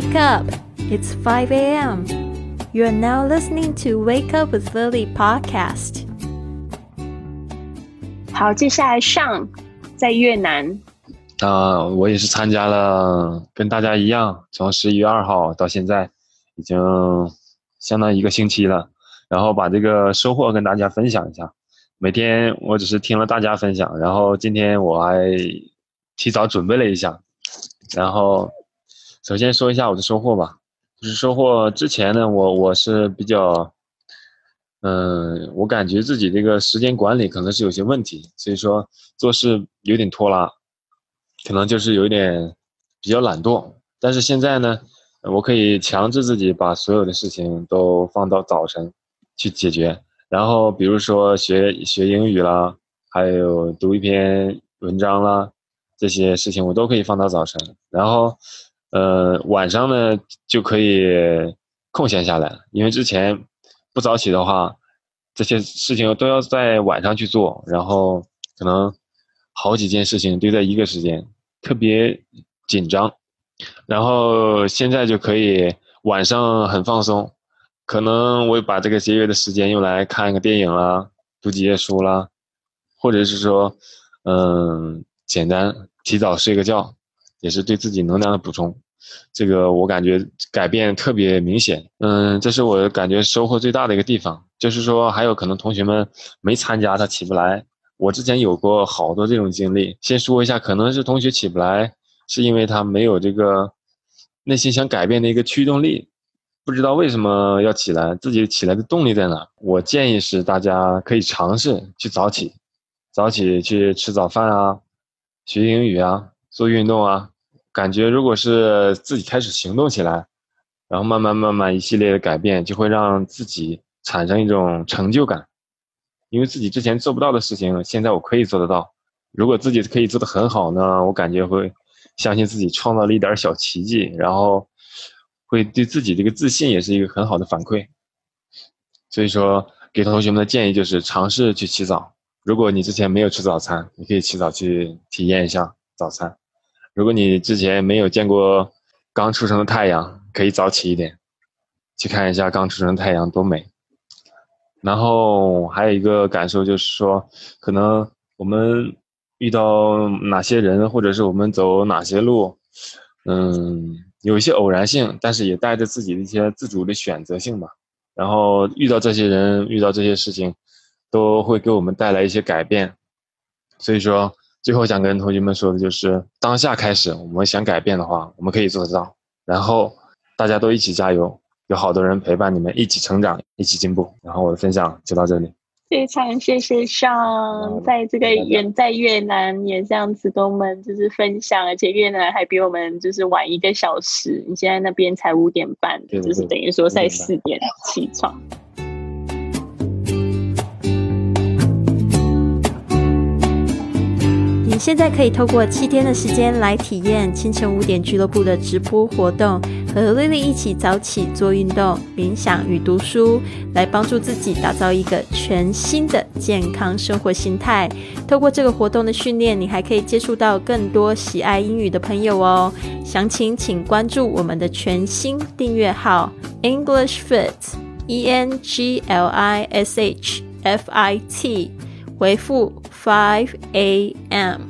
Wake up! It's 5 a.m. You are now listening to Wake Up with Lily podcast. 好，接下来上在越南，啊、我也是参加了，跟大家一样，从十一月二号到现在，已经相当一个星期了。然后把这个收获跟大家分享一下。每天我只是听了大家分享，然后今天我还提早准备了一下。然后首先说一下我的收获吧，就是收获之前呢，我我是比较，嗯，我感觉自己这个时间管理可能是有些问题，所以说做事有点拖拉。可能就是有一点比较懒惰，但是现在呢，我可以强制自己把所有的事情都放到早晨去解决。然后比如说学学英语啦，还有读一篇文章啦，这些事情我都可以放到早晨。然后，呃，晚上呢就可以空闲下来，因为之前不早起的话，这些事情都要在晚上去做，然后可能好几件事情堆在一个时间，特别紧张。然后现在就可以晚上很放松，可能我把这个节约的时间用来看个电影啦，读几页书啦，或者是说，嗯，简单提早睡个觉，也是对自己能量的补充。这个我感觉改变特别明显，嗯，这是我感觉收获最大的一个地方。就是说，还有可能同学们没参加，他起不来。我之前有过好多这种经历。先说一下，可能是同学起不来，是因为他没有这个内心想改变的一个驱动力，不知道为什么要起来，自己起来的动力在哪？我建议是大家可以尝试去早起，早起去吃早饭啊，学英语啊，做运动啊。感觉如果是自己开始行动起来，然后慢慢慢慢一系列的改变，就会让自己产生一种成就感。因为自己之前做不到的事情，现在我可以做得到。如果自己可以做得很好呢，我感觉会相信自己创造了一点小奇迹，然后会对自己这个自信也是一个很好的反馈。所以说，给同学们的建议就是尝试去起早。如果你之前没有吃早餐，你可以起早去体验一下早餐。如果你之前没有见过刚出生的太阳，可以早起一点，去看一下刚出生的太阳多美。然后还有一个感受就是说，可能我们遇到哪些人，或者是我们走哪些路，嗯，有一些偶然性，但是也带着自己的一些自主的选择性吧。然后遇到这些人，遇到这些事情，都会给我们带来一些改变。所以说，最后想跟同学们说的就是，当下开始，我们想改变的话，我们可以做得到。然后大家都一起加油，有好多人陪伴你们一起成长，一起进步。然后我的分享就到这里。非常谢谢上，在这个远在越南也这样子跟我们就是分享，而且越南还比我们就是晚一个小时，你现在那边才五点半，就是等于说在四点起床。现在可以透过七天的时间来体验清晨五点俱乐部的直播活动，和 Lily 一起早起做运动、冥想与读书，来帮助自己打造一个全新的健康生活心态。透过这个活动的训练，你还可以接触到更多喜爱英语的朋友哦。详情请关注我们的全新订阅号 English Fit E N G L I S H F I T，回复 five a.m.